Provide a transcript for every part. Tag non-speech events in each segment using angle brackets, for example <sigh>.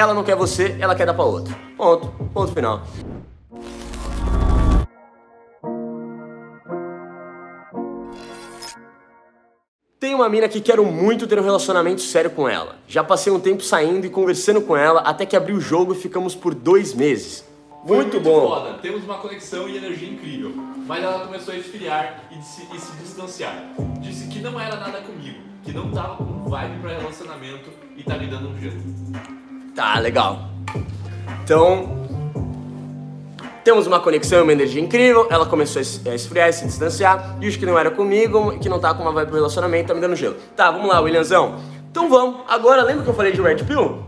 ela não quer você, ela quer dar pra outro. Ponto. Ponto final. Tem uma mina que quero muito ter um relacionamento sério com ela. Já passei um tempo saindo e conversando com ela até que abri o jogo e ficamos por dois meses. Foi Muito, bom. Foda. Temos uma conexão e energia incrível. Mas ela começou a esfriar e se, e se distanciar. Disse que não era nada comigo, que não tava com vibe pra relacionamento e tá me dando um jeito. Tá, legal. Então, temos uma conexão, uma energia incrível. Ela começou a es- a esfriar e se distanciar. Disse que não era comigo, que não tá com uma vibe pro relacionamento, tá me dando gelo. Tá, vamos lá, Williamzão. Então vamos. Agora, lembra que eu falei de Red Pill?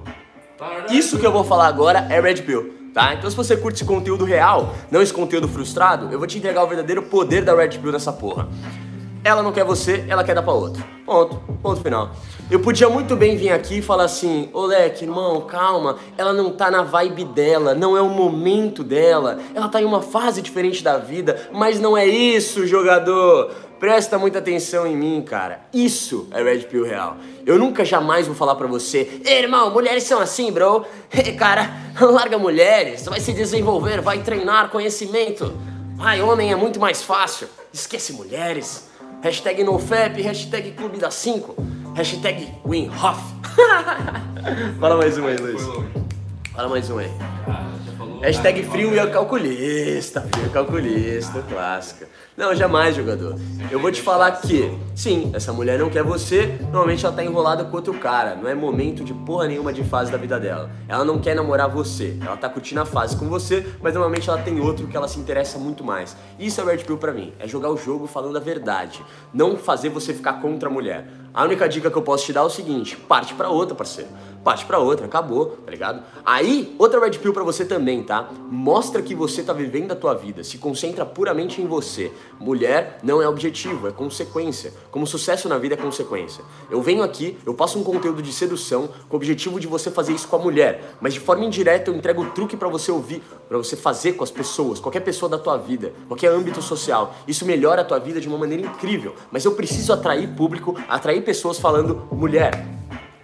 Isso que eu vou falar agora é Red Pill, tá? Então se você curte esse conteúdo real, não esse conteúdo frustrado, eu vou te entregar o verdadeiro poder da Red Pill nessa porra. Ela não quer você, ela quer dar pra outro. Ponto. Ponto final. Eu podia muito bem vir aqui e falar assim, ô Leque, irmão, calma, ela não tá na vibe dela, não é o momento dela, ela tá em uma fase diferente da vida, mas não é isso, jogador. Presta muita atenção em mim, cara. Isso é Red Pill real. Eu nunca jamais vou falar pra você, "Ei, irmão, mulheres são assim, bro. <laughs> cara, larga mulheres, vai se desenvolver, vai treinar conhecimento. Ai, homem é muito mais fácil. Esquece mulheres. Hashtag NoFap, hashtag Clube das 5, hashtag WinHoff. <laughs> Fala mais um aí, Luiz. Fala mais um aí. Ah, já falou. Hashtag Ah, frio e ok. calculista, frio e calculista, clássica. Não, jamais, jogador. Eu vou te falar que, sim, essa mulher não quer você, normalmente ela tá enrolada com outro cara, não é momento de porra nenhuma de fase da vida dela. Ela não quer namorar você, ela tá curtindo a fase com você, mas normalmente ela tem outro que ela se interessa muito mais. Isso é o Red Pill pra mim, é jogar o jogo falando a verdade, não fazer você ficar contra a mulher. A única dica que eu posso te dar é o seguinte, parte pra outra, parceiro. Parte pra outra, acabou, tá ligado? Aí, outra Red Pill pra você também, tá? Mostra que você tá vivendo a tua vida, se concentra puramente em você. Mulher não é objetivo, é consequência. Como sucesso na vida é consequência. Eu venho aqui, eu passo um conteúdo de sedução com o objetivo de você fazer isso com a mulher, mas de forma indireta eu entrego o truque pra você ouvir, pra você fazer com as pessoas, qualquer pessoa da tua vida, qualquer âmbito social. Isso melhora a tua vida de uma maneira incrível, mas eu preciso atrair público, atrair pessoas falando mulher.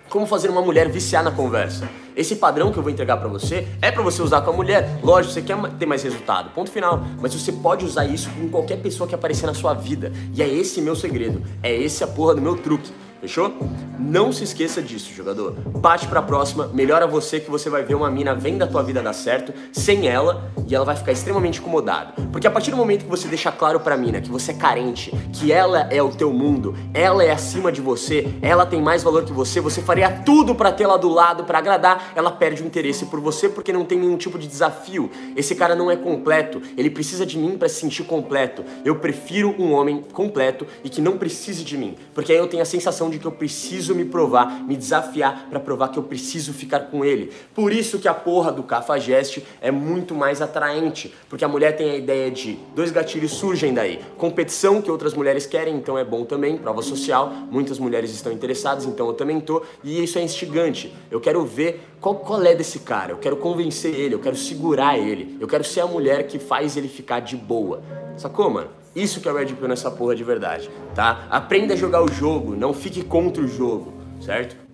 Como fazer uma mulher viciar na conversa? Esse padrão que eu vou entregar pra você é pra você usar com a mulher. Lógico, você quer ter mais resultado, ponto final. Mas você pode usar isso com qualquer pessoa que aparecer na sua vida. E é esse meu segredo. É esse a porra do meu truque. Fechou? Não se esqueça disso, jogador. Parte pra próxima, melhora você que você vai ver uma mina vem da tua vida dar certo, sem ela, e ela vai ficar extremamente incomodada. Porque a partir do momento que você deixa claro pra mina que você é carente, que ela é o teu mundo, ela é acima de você, ela tem mais valor que você, você faria tudo pra tê-la do lado, pra agradar, ela perde o interesse por você porque não tem nenhum tipo de desafio. Esse cara não é completo, ele precisa de mim pra se sentir completo. Eu prefiro um homem completo e que não precise de mim, porque aí eu tenho a sensação de que eu preciso me provar, me desafiar pra provar que eu preciso ficar com ele. Por isso que a porra do cafajeste é muito mais atraente, porque a mulher tem a ideia de dois gatilhos surgem daí. Competição que outras mulheres querem, então é bom também, prova social. Muitas mulheres estão interessadas, então eu também tô, e isso é instigante. Eu quero ver qual, qual é desse cara, eu quero convencer ele, eu quero segurar ele, eu quero ser a mulher que faz ele ficar de boa. Sacou, mano? Isso que é o Red Pill nessa porra de verdade, tá? Aprenda a jogar o jogo, não fique contra o jogo, certo?